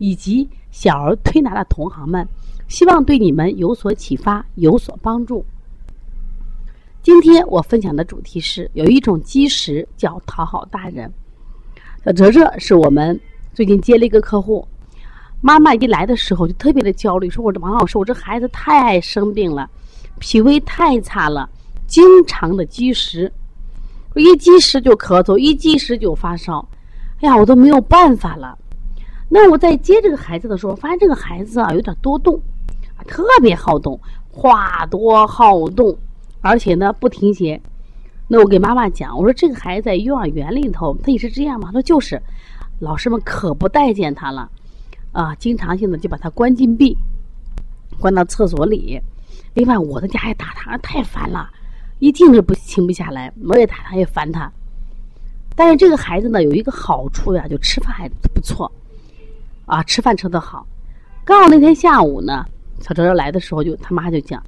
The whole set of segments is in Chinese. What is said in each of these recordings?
以及小儿推拿的同行们，希望对你们有所启发、有所帮助。今天我分享的主题是有一种积食叫讨好大人。小哲哲是我们最近接了一个客户，妈妈一来的时候就特别的焦虑，说我这王老师，我这孩子太爱生病了。脾胃太差了，经常的积食，一积食就咳嗽，一积食就发烧，哎呀，我都没有办法了。那我在接这个孩子的时候，发现这个孩子啊有点多动，特别好动，话多好动，而且呢不停歇。那我给妈妈讲，我说这个孩子在幼儿园里头，他也是这样吗？他说就是，老师们可不待见他了，啊，经常性的就把他关禁闭，关到厕所里。另外，我的家也打他，太烦了，一定是不停不下来。我也打他，也烦他。但是这个孩子呢，有一个好处呀，就吃饭还不错，啊，吃饭吃得好。刚好那天下午呢，小哲哲来的时候，就他妈就讲，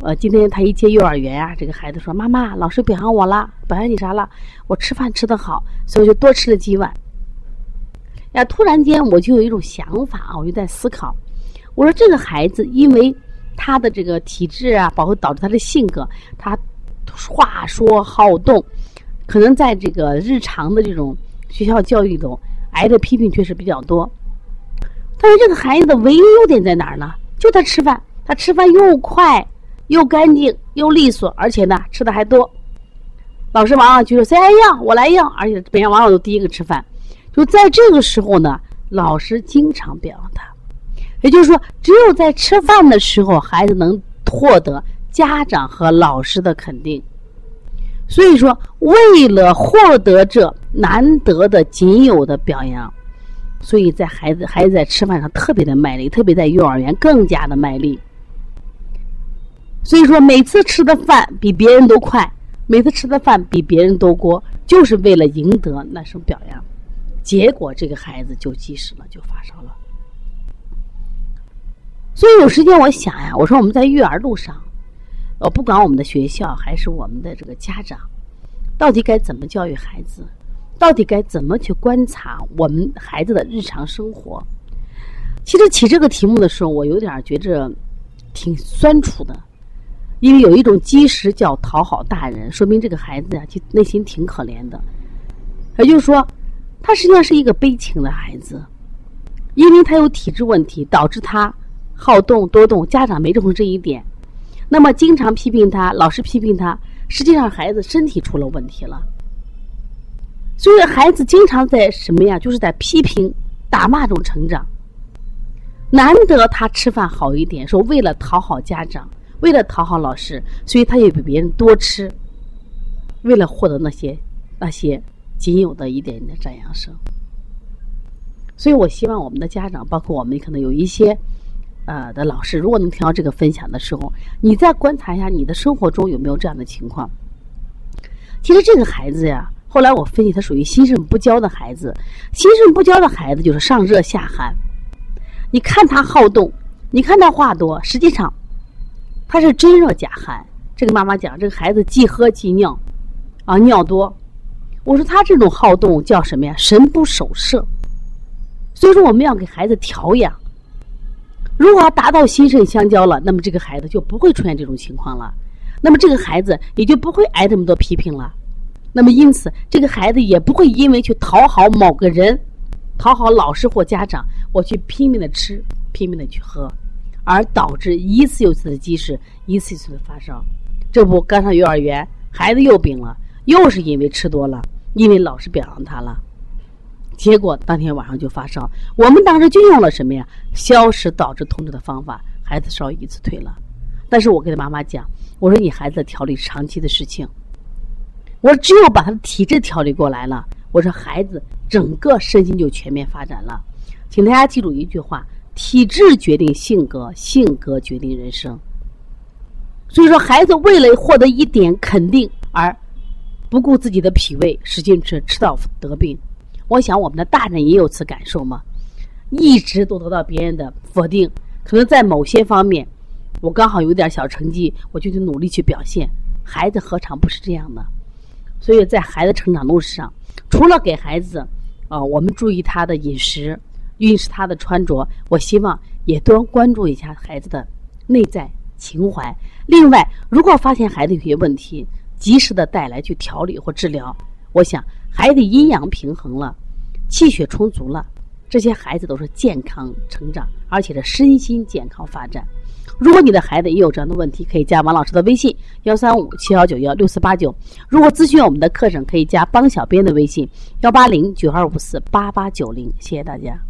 呃，今天他一接幼儿园呀，这个孩子说：“妈妈，老师表扬我了，表扬你啥了？我吃饭吃得好，所以就多吃了几碗。”呀，突然间我就有一种想法啊，我就在思考，我说这个孩子因为。他的这个体质啊，包括导致他的性格，他话说好动，可能在这个日常的这种学校教育中挨的批评确实比较多。但是这个孩子的唯一优点在哪儿呢？就他吃饭，他吃饭又快又干净又利索，而且呢吃的还多。老师往往就说谁来要我来要，而且别人往往都第一个吃饭。就在这个时候呢，老师经常表扬他。也就是说，只有在吃饭的时候，孩子能获得家长和老师的肯定。所以说，为了获得这难得的、仅有的表扬，所以在孩子孩子在吃饭上特别的卖力，特别在幼儿园更加的卖力。所以说，每次吃的饭比别人都快，每次吃的饭比别人都多，就是为了赢得那声表扬。结果，这个孩子就积食了，就发烧了。所以有时间我想呀，我说我们在育儿路上，呃，不管我们的学校还是我们的这个家长，到底该怎么教育孩子？到底该怎么去观察我们孩子的日常生活？其实起这个题目的时候，我有点觉着挺酸楚的，因为有一种基石叫讨好大人，说明这个孩子呀，其内心挺可怜的。也就是说，他实际上是一个悲情的孩子，因为他有体质问题，导致他。好动多动，家长没重视这一点，那么经常批评他，老师批评他，实际上孩子身体出了问题了。就是孩子经常在什么呀？就是在批评、打骂中成长。难得他吃饭好一点，说为了讨好家长，为了讨好老师，所以他也比别人多吃，为了获得那些那些仅有的一点点的赞扬声。所以我希望我们的家长，包括我们，可能有一些。呃，的老师，如果能听到这个分享的时候，你再观察一下你的生活中有没有这样的情况。其实这个孩子呀，后来我分析他属于心肾不交的孩子。心肾不交的孩子就是上热下寒。你看他好动，你看他话多，实际上他是真热假寒。这个妈妈讲，这个孩子既喝既尿，啊，尿多。我说他这种好动叫什么呀？神不守舍。所以说我们要给孩子调养。如果达到心肾相交了，那么这个孩子就不会出现这种情况了，那么这个孩子也就不会挨这么多批评了，那么因此这个孩子也不会因为去讨好某个人、讨好老师或家长，我去拼命的吃、拼命的去喝，而导致一次又一次的积食，一次一次的发烧。这不刚上幼儿园，孩子又病了，又是因为吃多了，因为老师表扬他了。结果当天晚上就发烧，我们当时就用了什么呀？消食导致痛症的方法，孩子烧一次退了。但是我跟他妈妈讲，我说你孩子调理长期的事情，我说只有把他的体质调理过来了，我说孩子整个身心就全面发展了。请大家记住一句话：体质决定性格，性格决定人生。所以说，孩子为了获得一点肯定而不顾自己的脾胃，使劲吃，吃到得病。我想，我们的大人也有此感受嘛，一直都得到别人的否定，可能在某些方面，我刚好有点小成绩，我就去努力去表现。孩子何尝不是这样呢？所以在孩子成长路上，除了给孩子啊，我们注意他的饮食。运势他的穿着，我希望也多关注一下孩子的内在情怀。另外，如果发现孩子有些问题，及时的带来去调理或治疗。我想，孩子阴阳平衡了，气血充足了，这些孩子都是健康成长，而且是身心健康发展。如果你的孩子也有这样的问题，可以加王老师的微信：幺三五七幺九幺六四八九。如果咨询我们的课程，可以加帮小编的微信：幺八零九二五四八八九零。谢谢大家。